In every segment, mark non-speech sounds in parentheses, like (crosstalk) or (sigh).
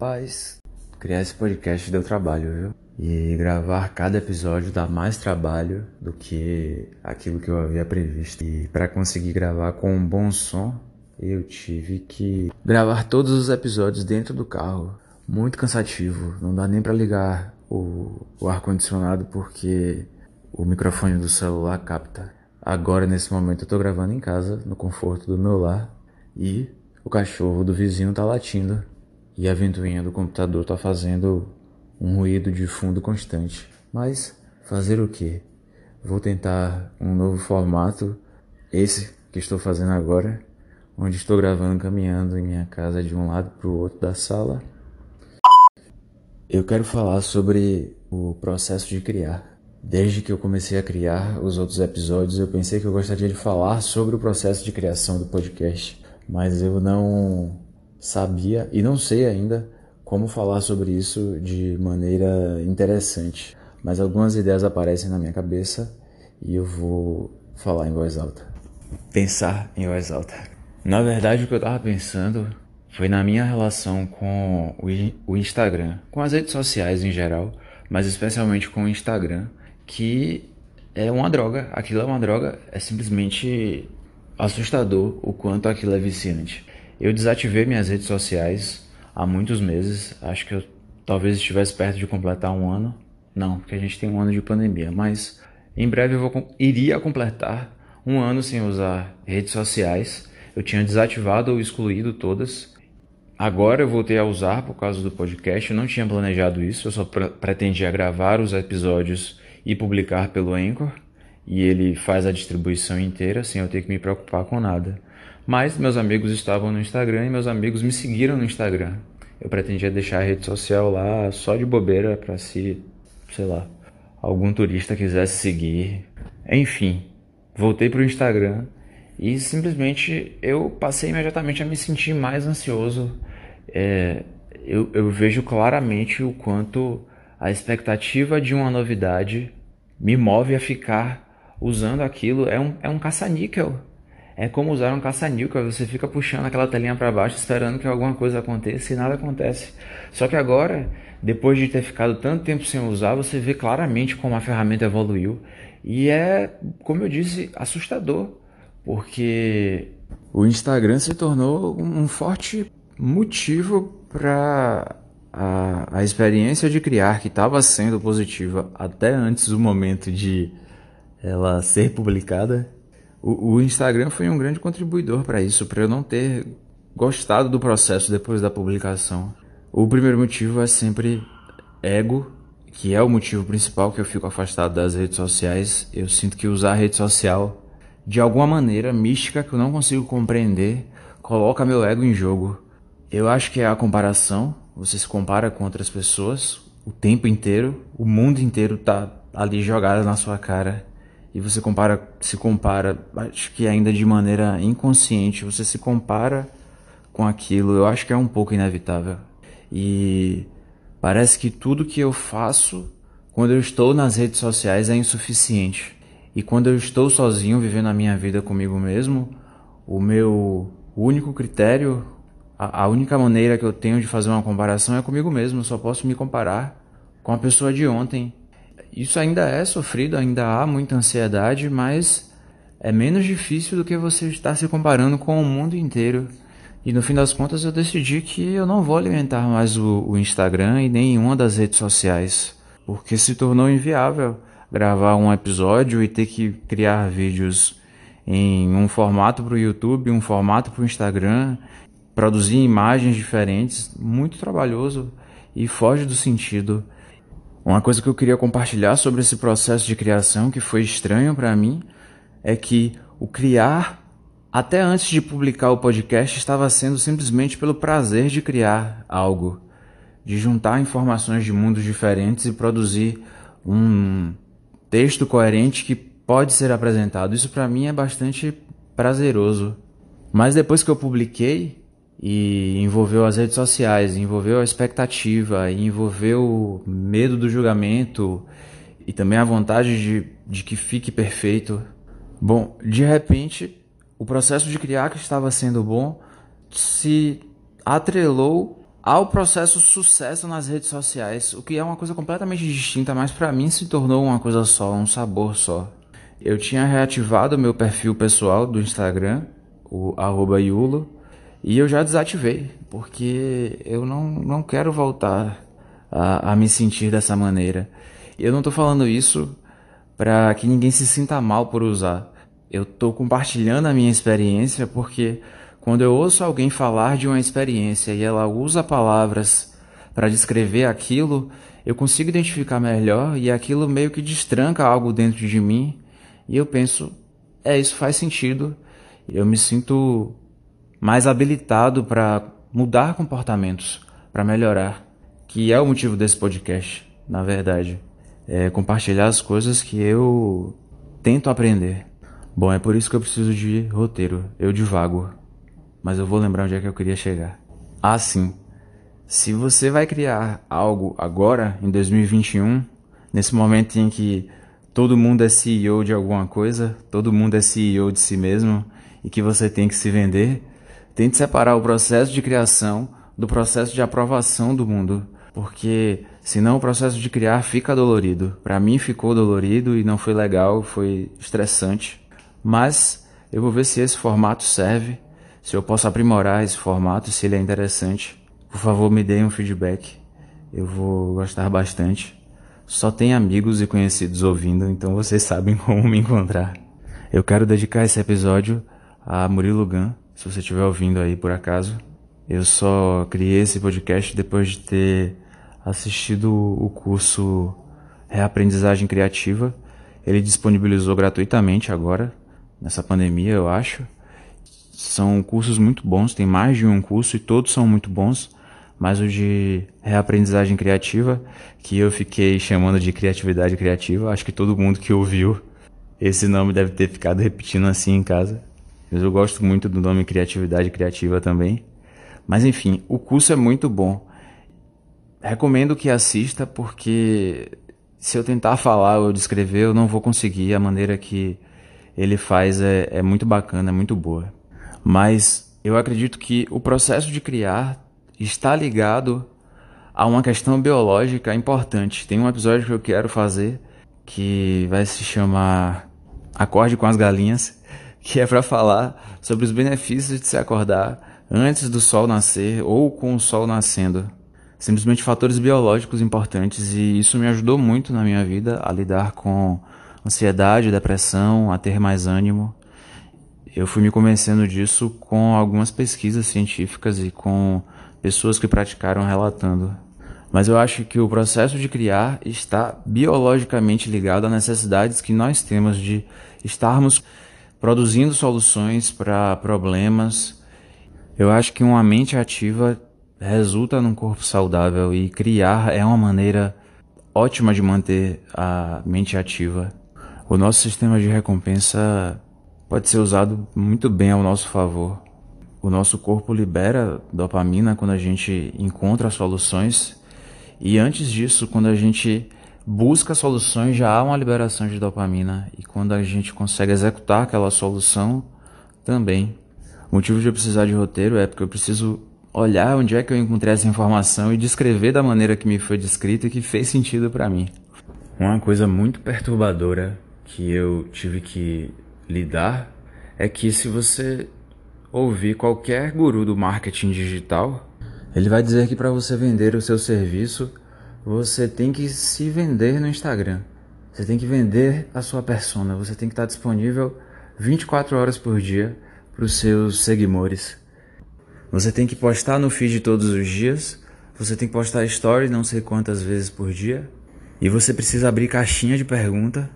Rapaz, criar esse podcast deu trabalho, viu? E gravar cada episódio dá mais trabalho do que aquilo que eu havia previsto. E para conseguir gravar com um bom som, eu tive que gravar todos os episódios dentro do carro. Muito cansativo, não dá nem para ligar o, o ar-condicionado porque o microfone do celular capta. Agora, nesse momento, eu tô gravando em casa, no conforto do meu lar, e o cachorro do vizinho tá latindo e a ventoinha do computador tá fazendo um ruído de fundo constante. Mas fazer o que? Vou tentar um novo formato, esse que estou fazendo agora, onde estou gravando caminhando em minha casa de um lado para o outro da sala. Eu quero falar sobre o processo de criar. Desde que eu comecei a criar os outros episódios, eu pensei que eu gostaria de falar sobre o processo de criação do podcast, mas eu não sabia e não sei ainda como falar sobre isso de maneira interessante. Mas algumas ideias aparecem na minha cabeça e eu vou falar em voz alta. Pensar em voz alta. Na verdade, o que eu estava pensando foi na minha relação com o Instagram, com as redes sociais em geral, mas especialmente com o Instagram, que é uma droga. Aquilo é uma droga, é simplesmente assustador o quanto aquilo é viciante. Eu desativei minhas redes sociais há muitos meses. Acho que eu talvez estivesse perto de completar um ano. Não, porque a gente tem um ano de pandemia. Mas em breve eu vou, iria completar um ano sem usar redes sociais. Eu tinha desativado ou excluído todas. Agora eu voltei a usar por causa do podcast. Eu não tinha planejado isso. Eu só pretendia gravar os episódios e publicar pelo Anchor. E ele faz a distribuição inteira sem eu ter que me preocupar com nada. Mas meus amigos estavam no Instagram e meus amigos me seguiram no Instagram. Eu pretendia deixar a rede social lá só de bobeira para se, sei lá, algum turista quisesse seguir. Enfim, voltei para o Instagram e simplesmente eu passei imediatamente a me sentir mais ansioso. É, eu, eu vejo claramente o quanto a expectativa de uma novidade me move a ficar usando aquilo. É um, é um caça-níquel é como usar um caça-níquel, você fica puxando aquela telinha para baixo esperando que alguma coisa aconteça e nada acontece. Só que agora, depois de ter ficado tanto tempo sem usar, você vê claramente como a ferramenta evoluiu e é, como eu disse, assustador, porque o Instagram se tornou um forte motivo para a, a experiência de criar que estava sendo positiva até antes do momento de ela ser publicada o, o Instagram foi um grande contribuidor para isso, para eu não ter gostado do processo depois da publicação. O primeiro motivo é sempre ego, que é o motivo principal que eu fico afastado das redes sociais. Eu sinto que usar a rede social de alguma maneira mística que eu não consigo compreender coloca meu ego em jogo. Eu acho que é a comparação. Você se compara com outras pessoas o tempo inteiro, o mundo inteiro tá ali jogado na sua cara e você compara, se compara, acho que ainda de maneira inconsciente, você se compara com aquilo, eu acho que é um pouco inevitável. E parece que tudo que eu faço quando eu estou nas redes sociais é insuficiente. E quando eu estou sozinho vivendo a minha vida comigo mesmo, o meu único critério, a, a única maneira que eu tenho de fazer uma comparação é comigo mesmo. Eu só posso me comparar com a pessoa de ontem isso ainda é sofrido, ainda há muita ansiedade, mas é menos difícil do que você estar se comparando com o mundo inteiro. E no fim das contas eu decidi que eu não vou alimentar mais o, o Instagram e nenhuma das redes sociais, porque se tornou inviável gravar um episódio e ter que criar vídeos em um formato para o YouTube, um formato para o Instagram, produzir imagens diferentes, muito trabalhoso e foge do sentido uma coisa que eu queria compartilhar sobre esse processo de criação que foi estranho para mim é que o criar até antes de publicar o podcast estava sendo simplesmente pelo prazer de criar algo, de juntar informações de mundos diferentes e produzir um texto coerente que pode ser apresentado. Isso para mim é bastante prazeroso. Mas depois que eu publiquei, e envolveu as redes sociais, envolveu a expectativa, envolveu o medo do julgamento e também a vontade de, de que fique perfeito. Bom, de repente, o processo de criar que estava sendo bom se atrelou ao processo sucesso nas redes sociais, o que é uma coisa completamente distinta, mas para mim se tornou uma coisa só, um sabor só. Eu tinha reativado meu perfil pessoal do Instagram, o arroba Yulo, e eu já desativei, porque eu não, não quero voltar a, a me sentir dessa maneira. Eu não tô falando isso para que ninguém se sinta mal por usar. Eu tô compartilhando a minha experiência porque quando eu ouço alguém falar de uma experiência e ela usa palavras para descrever aquilo, eu consigo identificar melhor e aquilo meio que destranca algo dentro de mim e eu penso, é, isso faz sentido. Eu me sinto mais habilitado para mudar comportamentos, para melhorar, que é o motivo desse podcast, na verdade. É compartilhar as coisas que eu tento aprender. Bom, é por isso que eu preciso de roteiro. Eu divago mas eu vou lembrar onde é que eu queria chegar. Ah, sim. Se você vai criar algo agora, em 2021, nesse momento em que todo mundo é CEO de alguma coisa, todo mundo é CEO de si mesmo e que você tem que se vender, tente separar o processo de criação do processo de aprovação do mundo, porque senão o processo de criar fica dolorido. Para mim ficou dolorido e não foi legal, foi estressante. Mas eu vou ver se esse formato serve se eu posso aprimorar esse formato, se ele é interessante, por favor me deem um feedback. Eu vou gostar bastante. Só tem amigos e conhecidos ouvindo, então vocês sabem (laughs) como me encontrar. Eu quero dedicar esse episódio a Murilo Gun, se você estiver ouvindo aí por acaso. Eu só criei esse podcast depois de ter assistido o curso Reaprendizagem Criativa. Ele disponibilizou gratuitamente agora, nessa pandemia, eu acho. São cursos muito bons, tem mais de um curso e todos são muito bons, mas o de reaprendizagem criativa, que eu fiquei chamando de criatividade criativa, acho que todo mundo que ouviu esse nome deve ter ficado repetindo assim em casa. Eu gosto muito do nome criatividade criativa também. Mas enfim, o curso é muito bom. Recomendo que assista porque se eu tentar falar ou descrever, eu não vou conseguir. A maneira que ele faz é, é muito bacana, é muito boa. Mas eu acredito que o processo de criar está ligado a uma questão biológica importante. Tem um episódio que eu quero fazer que vai se chamar Acorde com as Galinhas, que é para falar sobre os benefícios de se acordar antes do sol nascer ou com o sol nascendo. Simplesmente fatores biológicos importantes e isso me ajudou muito na minha vida a lidar com ansiedade, depressão, a ter mais ânimo eu fui me convencendo disso com algumas pesquisas científicas e com pessoas que praticaram relatando. Mas eu acho que o processo de criar está biologicamente ligado a necessidades que nós temos de estarmos produzindo soluções para problemas. Eu acho que uma mente ativa resulta num corpo saudável e criar é uma maneira ótima de manter a mente ativa. O nosso sistema de recompensa pode ser usado muito bem ao nosso favor. O nosso corpo libera dopamina quando a gente encontra soluções, e antes disso, quando a gente busca soluções, já há uma liberação de dopamina, e quando a gente consegue executar aquela solução, também. O motivo de eu precisar de roteiro é porque eu preciso olhar onde é que eu encontrei essa informação e descrever da maneira que me foi descrita e que fez sentido para mim. Uma coisa muito perturbadora que eu tive que lidar é que se você ouvir qualquer guru do marketing digital, ele vai dizer que para você vender o seu serviço, você tem que se vender no Instagram. Você tem que vender a sua persona, você tem que estar disponível 24 horas por dia para os seus seguidores. Você tem que postar no feed todos os dias, você tem que postar stories não sei quantas vezes por dia, e você precisa abrir caixinha de pergunta,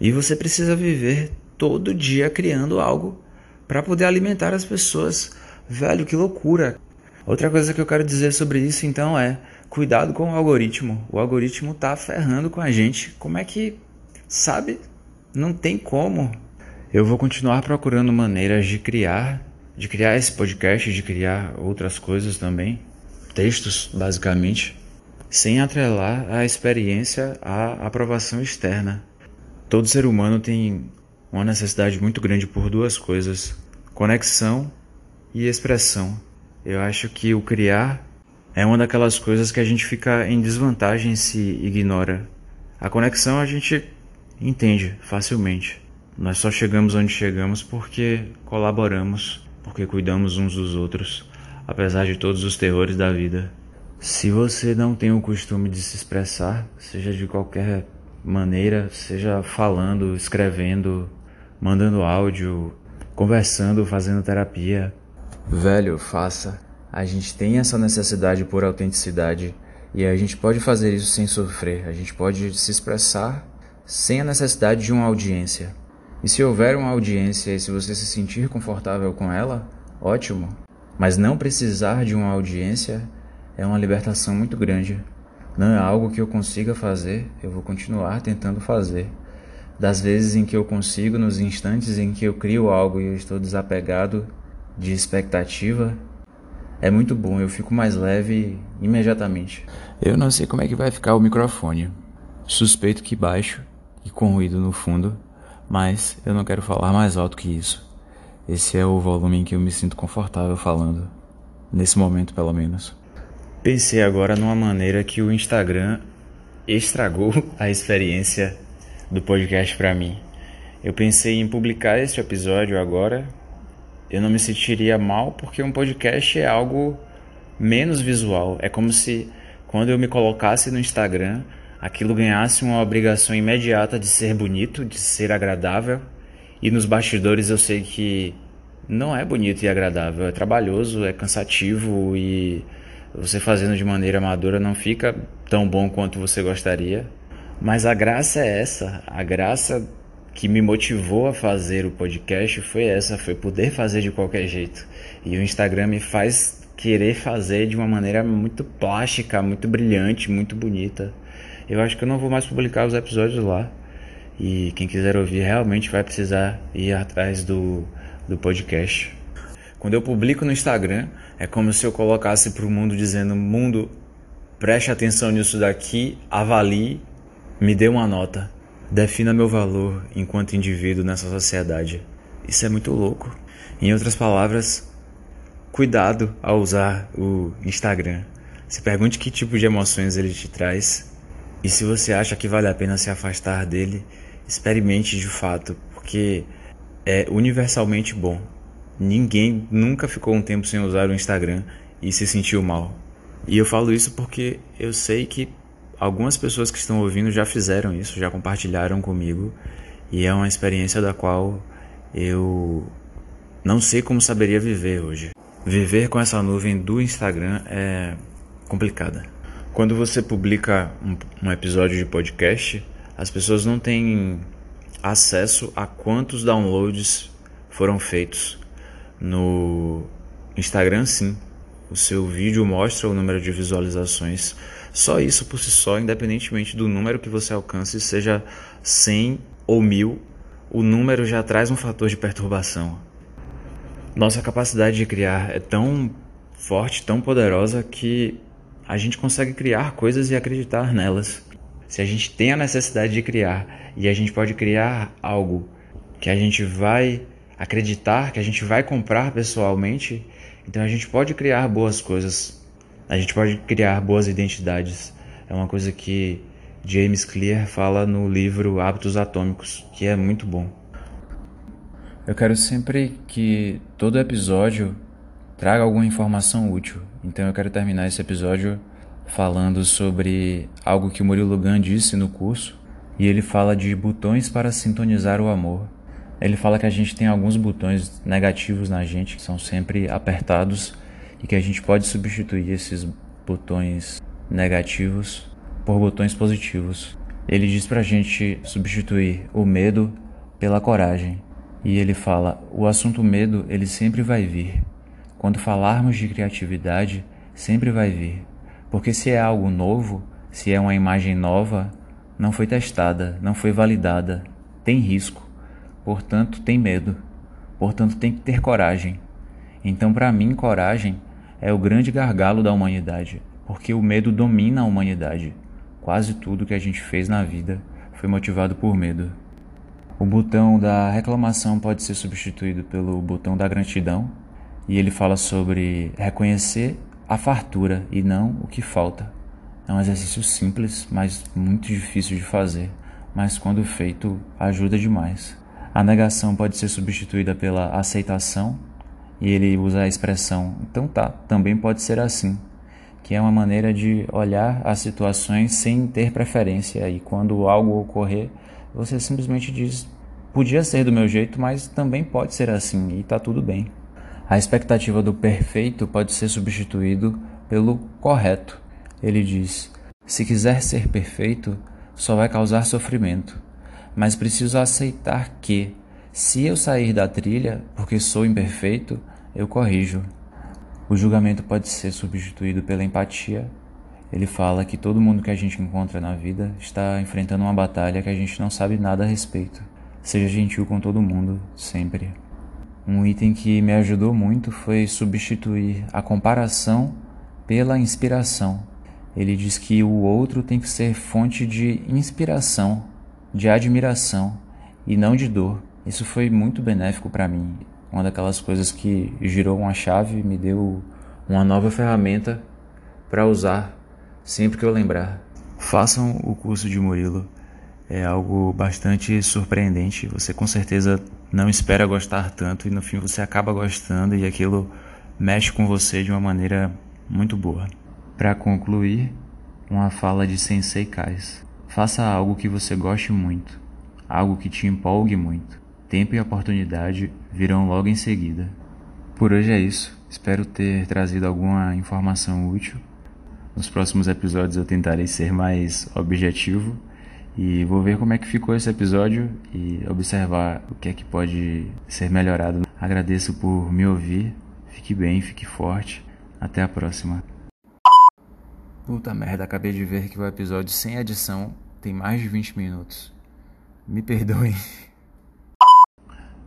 e você precisa viver todo dia criando algo para poder alimentar as pessoas. Velho, que loucura! Outra coisa que eu quero dizer sobre isso então é: cuidado com o algoritmo. O algoritmo tá ferrando com a gente. Como é que, sabe? Não tem como. Eu vou continuar procurando maneiras de criar, de criar esse podcast, de criar outras coisas também, textos basicamente, sem atrelar a experiência à aprovação externa. Todo ser humano tem uma necessidade muito grande por duas coisas: conexão e expressão. Eu acho que o criar é uma daquelas coisas que a gente fica em desvantagem se ignora. A conexão a gente entende facilmente. Nós só chegamos onde chegamos porque colaboramos, porque cuidamos uns dos outros, apesar de todos os terrores da vida. Se você não tem o costume de se expressar, seja de qualquer maneira, seja falando, escrevendo, mandando áudio, conversando, fazendo terapia, velho, faça. A gente tem essa necessidade por autenticidade e a gente pode fazer isso sem sofrer. A gente pode se expressar sem a necessidade de uma audiência. E se houver uma audiência e se você se sentir confortável com ela, ótimo. Mas não precisar de uma audiência é uma libertação muito grande. Não é algo que eu consiga fazer, eu vou continuar tentando fazer. Das vezes em que eu consigo, nos instantes em que eu crio algo e eu estou desapegado de expectativa, é muito bom, eu fico mais leve imediatamente. Eu não sei como é que vai ficar o microfone. Suspeito que baixo e com ruído no fundo, mas eu não quero falar mais alto que isso. Esse é o volume em que eu me sinto confortável falando, nesse momento pelo menos. Pensei agora numa maneira que o Instagram estragou (laughs) a experiência do podcast para mim. Eu pensei em publicar este episódio agora. Eu não me sentiria mal porque um podcast é algo menos visual. É como se quando eu me colocasse no Instagram, aquilo ganhasse uma obrigação imediata de ser bonito, de ser agradável. E nos bastidores eu sei que não é bonito e agradável, é trabalhoso, é cansativo e você fazendo de maneira amadora não fica tão bom quanto você gostaria. Mas a graça é essa, a graça que me motivou a fazer o podcast foi essa, foi poder fazer de qualquer jeito. E o Instagram me faz querer fazer de uma maneira muito plástica, muito brilhante, muito bonita. Eu acho que eu não vou mais publicar os episódios lá. E quem quiser ouvir realmente vai precisar ir atrás do, do podcast. Quando eu publico no Instagram, é como se eu colocasse para o mundo dizendo: mundo, preste atenção nisso daqui, avalie, me dê uma nota, defina meu valor enquanto indivíduo nessa sociedade. Isso é muito louco. Em outras palavras, cuidado ao usar o Instagram. Se pergunte que tipo de emoções ele te traz e se você acha que vale a pena se afastar dele, experimente de fato, porque é universalmente bom. Ninguém nunca ficou um tempo sem usar o Instagram e se sentiu mal. E eu falo isso porque eu sei que algumas pessoas que estão ouvindo já fizeram isso, já compartilharam comigo, e é uma experiência da qual eu não sei como saberia viver hoje. Viver com essa nuvem do Instagram é complicada. Quando você publica um, um episódio de podcast, as pessoas não têm acesso a quantos downloads foram feitos. No Instagram, sim. O seu vídeo mostra o número de visualizações. Só isso por si só, independentemente do número que você alcance, seja 100 ou 1000, o número já traz um fator de perturbação. Nossa capacidade de criar é tão forte, tão poderosa que a gente consegue criar coisas e acreditar nelas. Se a gente tem a necessidade de criar e a gente pode criar algo que a gente vai acreditar que a gente vai comprar pessoalmente, então a gente pode criar boas coisas, a gente pode criar boas identidades. É uma coisa que James Clear fala no livro Hábitos Atômicos, que é muito bom. Eu quero sempre que todo episódio traga alguma informação útil. Então eu quero terminar esse episódio falando sobre algo que o Murilo Gun disse no curso, e ele fala de botões para sintonizar o amor. Ele fala que a gente tem alguns botões negativos na gente que são sempre apertados e que a gente pode substituir esses botões negativos por botões positivos. Ele diz pra gente substituir o medo pela coragem. E ele fala: "O assunto medo, ele sempre vai vir. Quando falarmos de criatividade, sempre vai vir. Porque se é algo novo, se é uma imagem nova, não foi testada, não foi validada, tem risco portanto tem medo, portanto tem que ter coragem. Então, para mim, coragem é o grande gargalo da humanidade, porque o medo domina a humanidade. Quase tudo que a gente fez na vida foi motivado por medo. O botão da reclamação pode ser substituído pelo botão da gratidão, e ele fala sobre reconhecer a fartura e não o que falta. É um exercício simples, mas muito difícil de fazer, mas quando feito ajuda demais. A negação pode ser substituída pela aceitação e ele usa a expressão então tá, também pode ser assim, que é uma maneira de olhar as situações sem ter preferência e quando algo ocorrer, você simplesmente diz podia ser do meu jeito, mas também pode ser assim e tá tudo bem. A expectativa do perfeito pode ser substituído pelo correto. Ele diz: se quiser ser perfeito, só vai causar sofrimento, mas preciso aceitar que, se eu sair da trilha porque sou imperfeito, eu corrijo. O julgamento pode ser substituído pela empatia. Ele fala que todo mundo que a gente encontra na vida está enfrentando uma batalha que a gente não sabe nada a respeito. Seja gentil com todo mundo, sempre. Um item que me ajudou muito foi substituir a comparação pela inspiração. Ele diz que o outro tem que ser fonte de inspiração, de admiração e não de dor. Isso foi muito benéfico para mim uma daquelas coisas que girou uma chave, me deu uma nova ferramenta para usar sempre que eu lembrar. Façam o curso de Murilo. É algo bastante surpreendente. Você com certeza não espera gostar tanto e no fim você acaba gostando e aquilo mexe com você de uma maneira muito boa. Para concluir, uma fala de Sensei Kais. Faça algo que você goste muito, algo que te empolgue muito. Tempo e oportunidade virão logo em seguida. Por hoje é isso. Espero ter trazido alguma informação útil. Nos próximos episódios eu tentarei ser mais objetivo e vou ver como é que ficou esse episódio e observar o que é que pode ser melhorado. Agradeço por me ouvir. Fique bem, fique forte. Até a próxima. Puta merda, acabei de ver que o episódio sem edição tem mais de 20 minutos. Me perdoem.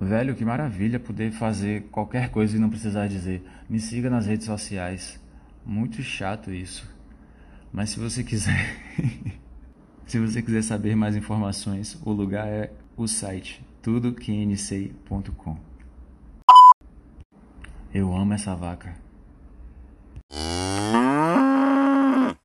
Velho, que maravilha poder fazer qualquer coisa e não precisar dizer me siga nas redes sociais. Muito chato isso. Mas se você quiser (laughs) se você quiser saber mais informações, o lugar é o site tudoquencei.com. Eu amo essa vaca.